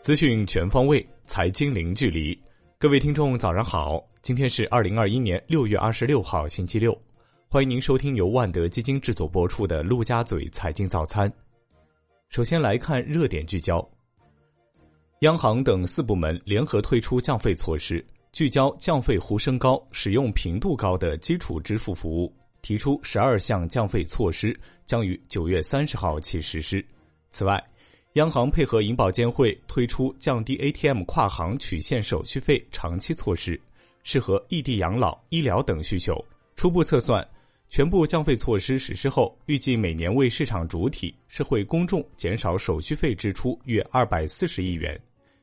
资讯全方位，财经零距离。各位听众，早上好！今天是二零二一年六月二十六号，星期六。欢迎您收听由万德基金制作播出的《陆家嘴财经早餐》。首先来看热点聚焦：央行等四部门联合推出降费措施，聚焦降费呼声高、使用频度高的基础支付服务，提出十二项降费措施，将于九月三十号起实施。此外，央行配合银保监会推出降低 ATM 跨行取现手续费长期措施，适合异地养老、医疗等需求。初步测算，全部降费措施实施后，预计每年为市场主体、社会公众减少手续费支出约二百四十亿元，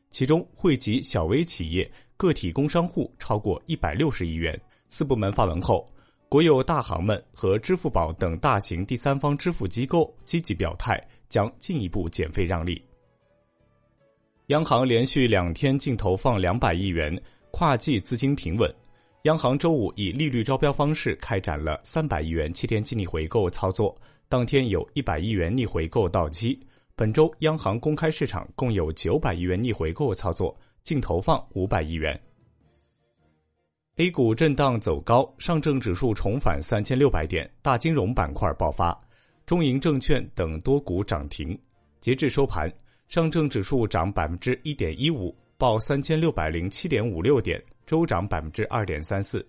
其中惠及小微企业、个体工商户超过一百六十亿元。四部门发文后，国有大行们和支付宝等大型第三方支付机构积极表态。将进一步减费让利。央行连续两天净投放两百亿元，跨季资金平稳。央行周五以利率招标方式开展了三百亿元七天期逆回购操作，当天有一百亿元逆回购到期。本周央行公开市场共有九百亿元逆回购操作，净投放五百亿元。A 股震荡走高，上证指数重返三千六百点，大金融板块爆发。中银证券等多股涨停，截至收盘，上证指数涨百分之一点一五，报三千六百零七点五六点，周涨百分之二点三四；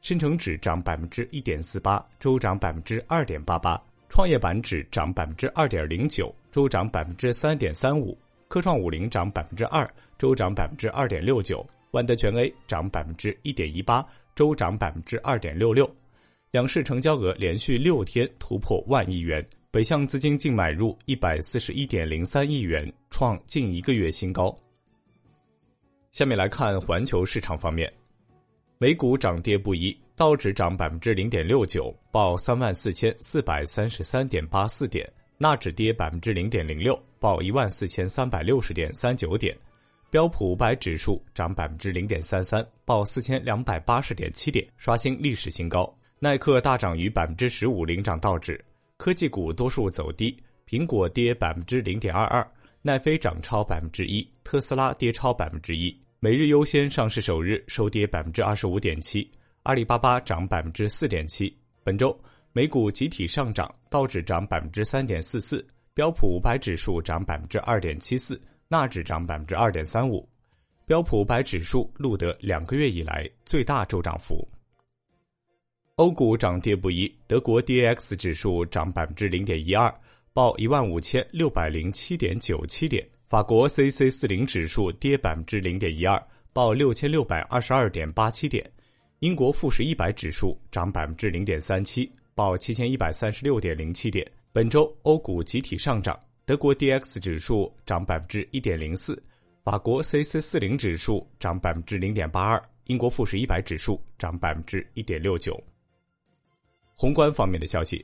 深成指涨百分之一点四八，周涨百分之二点八八；创业板指涨百分之二点零九，周涨百分之三点三五；科创五零涨百分之二，周涨百分之二点六九；万德全 A 涨百分之一点一八，周涨百分之二点六六。两市成交额连续六天突破万亿元，北向资金净买入一百四十一点零三亿元，创近一个月新高。下面来看环球市场方面，美股涨跌不一，道指涨百分之零点六九，报三万四千四百三十三点八四点；纳指跌百分之零点零六，报一万四千三百六十点三九点；标普五百指数涨百分之零点三三，报四千两百八十点七点，刷新历史新高。耐克大涨逾百分之十五，领涨道指。科技股多数走低，苹果跌百分之零点二二，奈飞涨超百分之一，特斯拉跌超百分之一。每日优先上市首日收跌百分之二十五点七，阿里巴巴涨百分之四点七。本周美股集体上涨，道指涨百分之三点四四，标普五百指数涨百分之二点七四，纳指涨百分之二点三五。标普五百指数录得两个月以来最大周涨幅。欧股涨跌不一，德国 D A X 指数涨百分之零点一二，报一万五千六百零七点九七点；法国 C C 四零指数跌百分之零点一二，报六千六百二十二点八七点；英国富时一百指数涨百分之零点三七，报七千一百三十六点零七点。本周欧股集体上涨，德国 D X 指数涨百分之一点零四，法国 C C 四零指数涨百分之零点八二，英国富时一百指数涨百分之一点六九。宏观方面的消息，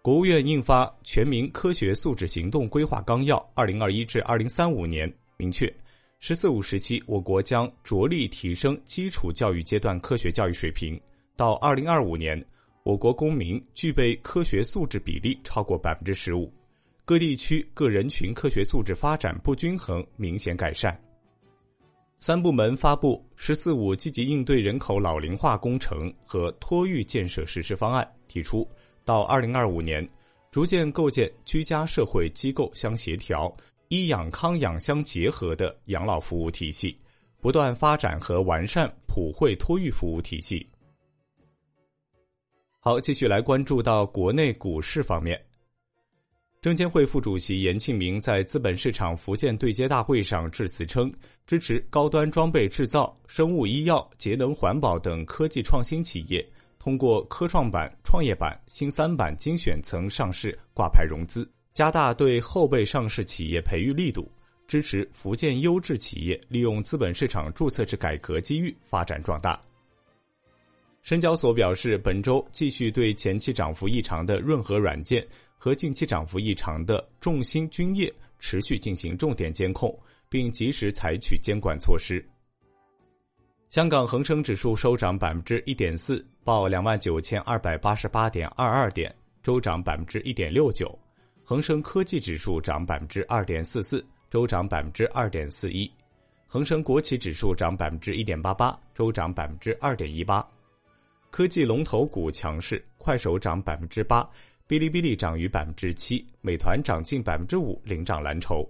国务院印发《全民科学素质行动规划纲要（二零二一至二零三五年）》，明确“十四五”时期，我国将着力提升基础教育阶段科学教育水平。到二零二五年，我国公民具备科学素质比例超过百分之十五，各地区各人群科学素质发展不均衡明显改善。三部门发布“十四五”积极应对人口老龄化工程和托育建设实施方案，提出到二零二五年，逐渐构建居家社会机构相协调、医养康养相结合的养老服务体系，不断发展和完善普惠托育服务体系。好，继续来关注到国内股市方面。证监会副主席严庆明在资本市场福建对接大会上致辞称，支持高端装备制造、生物医药、节能环保等科技创新企业通过科创板、创业板、新三板精选层上市挂牌融资，加大对后备上市企业培育力度，支持福建优质企业利用资本市场注册制改革机遇发展壮大。深交所表示，本周继续对前期涨幅异常的润和软件。和近期涨幅异常的众鑫君业持续进行重点监控，并及时采取监管措施。香港恒生指数收涨百分之一点四，报两万九千二百八十八点二二点，周涨百分之一点六九。恒生科技指数涨百分之二点四四，周涨百分之二点四一；恒生国企指数涨百分之一点八八，周涨百分之二点一八。科技龙头股强势，快手涨百分之八，哔哩哔哩涨逾百分之七，美团涨近百分之五，领涨蓝筹。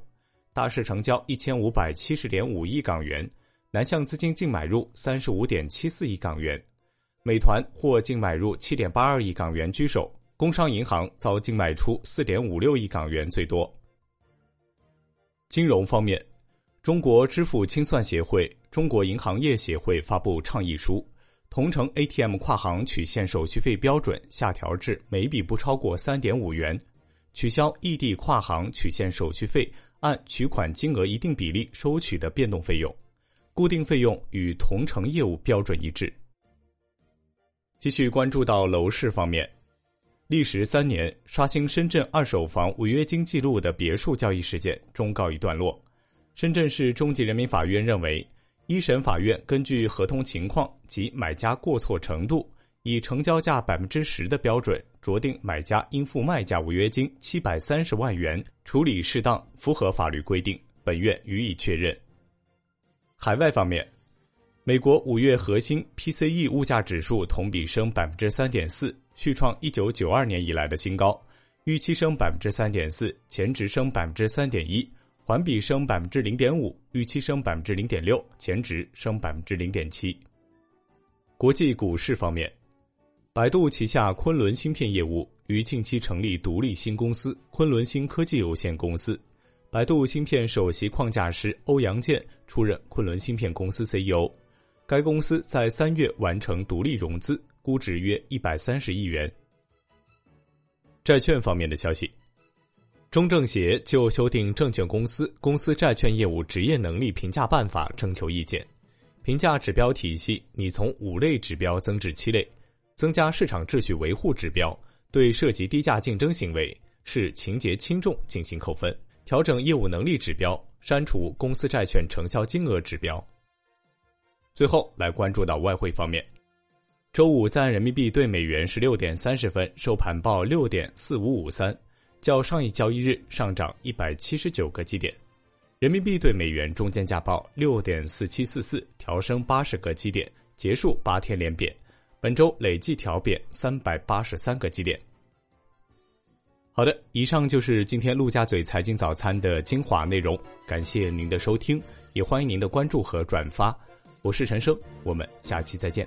大市成交一千五百七十点五亿港元，南向资金净买入三十五点七四亿港元，美团获净买入七点八二亿港元居首。工商银行遭净卖出四点五六亿港元最多。金融方面，中国支付清算协会、中国银行业协会发布倡议书，同城 ATM 跨行取现手续费标准下调至每笔不超过三点五元，取消异地跨行取现手续费按取款金额一定比例收取的变动费用，固定费用与同城业务标准一致。继续关注到楼市方面。历时三年刷新深圳二手房违约金记录的别墅交易事件终告一段落。深圳市中级人民法院认为，一审法院根据合同情况及买家过错程度，以成交价百分之十的标准酌定买家应付卖家违约金七百三十万元，处理适当，符合法律规定。本院予以确认。海外方面。美国五月核心 PCE 物价指数同比升百分之三点四，续创一九九二年以来的新高，预期升百分之三点四，前值升百分之三点一，环比升百分之零点五，预期升百分之零点六，前值升百分之零点七。国际股市方面，百度旗下昆仑芯片业务于近期成立独立新公司——昆仑芯科技有限公司，百度芯片首席框架师欧阳健出任昆仑芯片公司 CEO。该公司在三月完成独立融资，估值约一百三十亿元。债券方面的消息，中政协就修订《证券公司公司债券业务职业能力评价办法》征求意见，评价指标体系拟从五类指标增至七类，增加市场秩序维护指标，对涉及低价竞争行为是情节轻重进行扣分，调整业务能力指标，删除公司债券承销金额指标。最后来关注到外汇方面，周五在人民币对美元十六点三十分收盘报六点四五五三，较上一交易日上涨一百七十九个基点。人民币对美元中间价报六点四七四四，调升八十个基点，结束八天连贬，本周累计调贬三百八十三个基点。好的，以上就是今天陆家嘴财经早餐的精华内容，感谢您的收听，也欢迎您的关注和转发。我是陈生，我们下期再见。